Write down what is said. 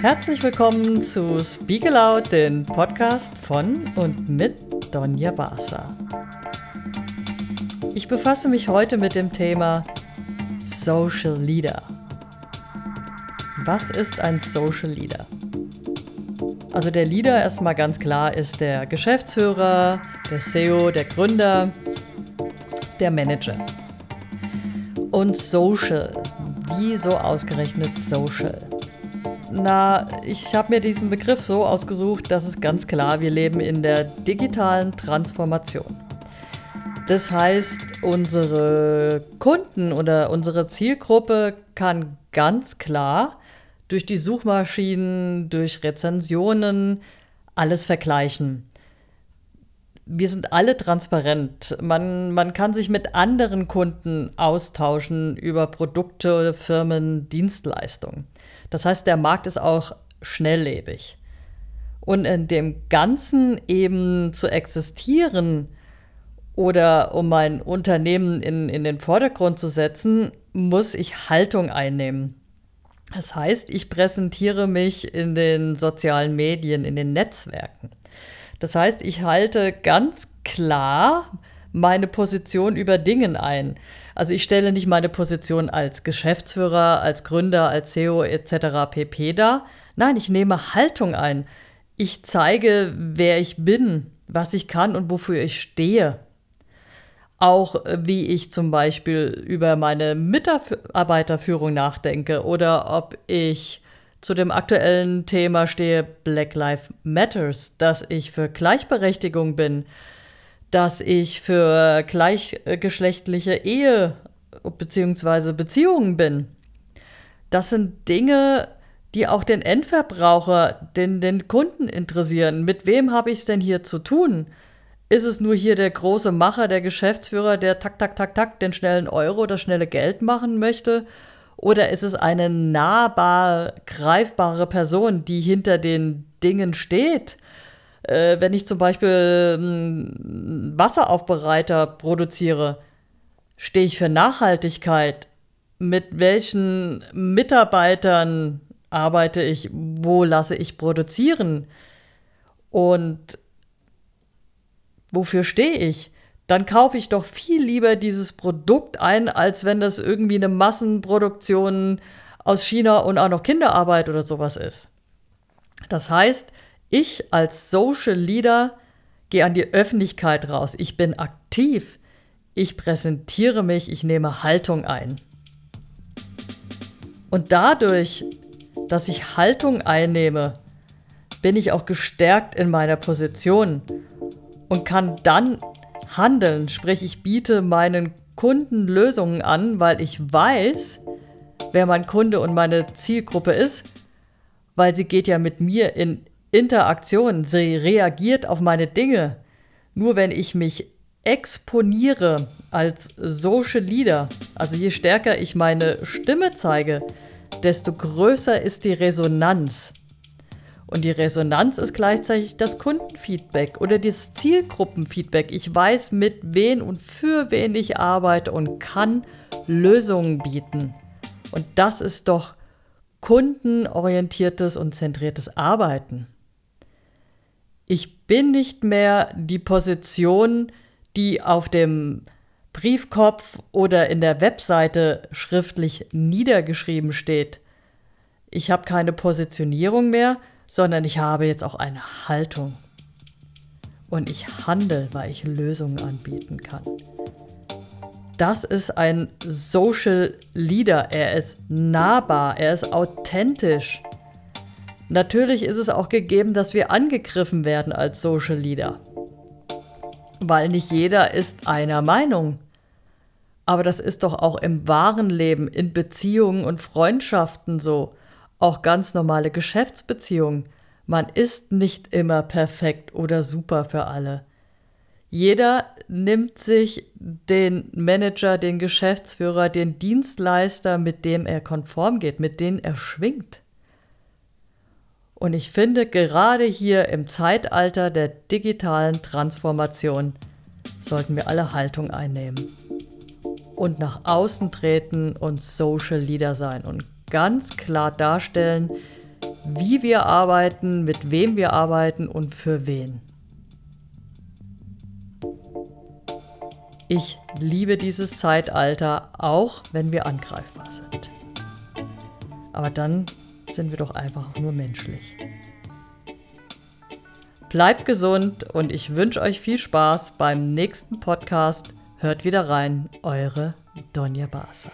Herzlich willkommen zu Speak Aloud, den Podcast von und mit Donja Barsa. Ich befasse mich heute mit dem Thema Social Leader. Was ist ein Social Leader? Also der Leader erstmal ganz klar ist der Geschäftsführer, der CEO, der Gründer, der Manager. Und Social. Wieso ausgerechnet Social? Na, ich habe mir diesen Begriff so ausgesucht, dass es ganz klar, wir leben in der digitalen Transformation. Das heißt, unsere Kunden oder unsere Zielgruppe kann ganz klar durch die Suchmaschinen, durch Rezensionen alles vergleichen. Wir sind alle transparent. Man, man kann sich mit anderen Kunden austauschen über Produkte, Firmen, Dienstleistungen. Das heißt, der Markt ist auch schnelllebig. Und in dem Ganzen eben zu existieren oder um mein Unternehmen in, in den Vordergrund zu setzen, muss ich Haltung einnehmen. Das heißt, ich präsentiere mich in den sozialen Medien, in den Netzwerken. Das heißt, ich halte ganz klar meine Position über Dingen ein. Also ich stelle nicht meine Position als Geschäftsführer, als Gründer, als CEO etc. pp dar. Nein, ich nehme Haltung ein. Ich zeige, wer ich bin, was ich kann und wofür ich stehe. Auch äh, wie ich zum Beispiel über meine Mitarbeiterführung nachdenke oder ob ich zu dem aktuellen Thema stehe Black Lives Matters, dass ich für Gleichberechtigung bin, dass ich für gleichgeschlechtliche Ehe bzw. Beziehungen bin. Das sind Dinge, die auch den Endverbraucher, den, den Kunden interessieren. Mit wem habe ich es denn hier zu tun? Ist es nur hier der große Macher, der Geschäftsführer, der tak, tak, tak, tak den schnellen Euro, das schnelle Geld machen möchte? Oder ist es eine nahbar greifbare Person, die hinter den Dingen steht? Äh, wenn ich zum Beispiel ähm, Wasseraufbereiter produziere, stehe ich für Nachhaltigkeit? Mit welchen Mitarbeitern arbeite ich? Wo lasse ich produzieren? Und wofür stehe ich? Dann kaufe ich doch viel lieber dieses Produkt ein, als wenn das irgendwie eine Massenproduktion aus China und auch noch Kinderarbeit oder sowas ist. Das heißt, ich als Social Leader gehe an die Öffentlichkeit raus. Ich bin aktiv. Ich präsentiere mich. Ich nehme Haltung ein. Und dadurch, dass ich Haltung einnehme, bin ich auch gestärkt in meiner Position und kann dann handeln. Sprich, ich biete meinen Kunden Lösungen an, weil ich weiß, wer mein Kunde und meine Zielgruppe ist, weil sie geht ja mit mir in Interaktion. Sie reagiert auf meine Dinge. Nur wenn ich mich exponiere als Social Leader, also je stärker ich meine Stimme zeige, desto größer ist die Resonanz. Und die Resonanz ist gleichzeitig das Kundenfeedback oder das Zielgruppenfeedback. Ich weiß, mit wen und für wen ich arbeite und kann Lösungen bieten. Und das ist doch kundenorientiertes und zentriertes Arbeiten. Ich bin nicht mehr die Position, die auf dem Briefkopf oder in der Webseite schriftlich niedergeschrieben steht. Ich habe keine Positionierung mehr, sondern ich habe jetzt auch eine Haltung. Und ich handle, weil ich Lösungen anbieten kann. Das ist ein Social Leader. Er ist nahbar, er ist authentisch. Natürlich ist es auch gegeben, dass wir angegriffen werden als Social Leader. Weil nicht jeder ist einer Meinung. Aber das ist doch auch im wahren Leben, in Beziehungen und Freundschaften so auch ganz normale Geschäftsbeziehungen. Man ist nicht immer perfekt oder super für alle. Jeder nimmt sich den Manager, den Geschäftsführer, den Dienstleister, mit dem er konform geht, mit dem er schwingt. Und ich finde, gerade hier im Zeitalter der digitalen Transformation sollten wir alle Haltung einnehmen. und nach außen treten und Social Leader sein und ganz klar darstellen, wie wir arbeiten, mit wem wir arbeiten und für wen. Ich liebe dieses Zeitalter, auch wenn wir angreifbar sind. Aber dann sind wir doch einfach nur menschlich. Bleibt gesund und ich wünsche euch viel Spaß beim nächsten Podcast. Hört wieder rein, eure Donja Basa.